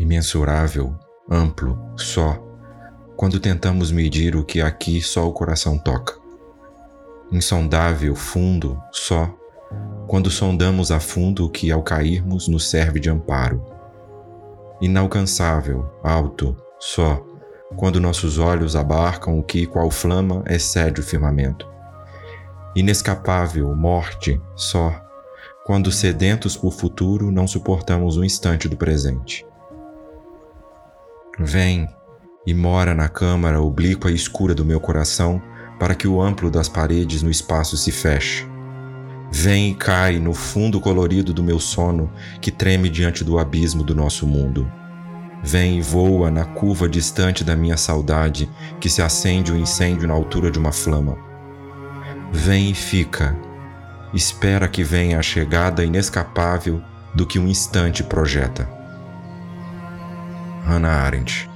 imensurável, amplo, só, quando tentamos medir o que aqui só o coração toca. Insondável, fundo, só, quando sondamos a fundo o que ao cairmos nos serve de amparo. Inalcançável, alto, só, quando nossos olhos abarcam o que, qual flama, excede o firmamento. Inescapável, morte, só, quando sedentos por futuro não suportamos um instante do presente. Vem e mora na câmara oblíqua e escura do meu coração para que o amplo das paredes no espaço se feche. Vem e cai no fundo colorido do meu sono que treme diante do abismo do nosso mundo. Vem e voa na curva distante da minha saudade que se acende o um incêndio na altura de uma flama. Vem e fica. Espera que venha a chegada inescapável do que um instante projeta. Hannah Arendt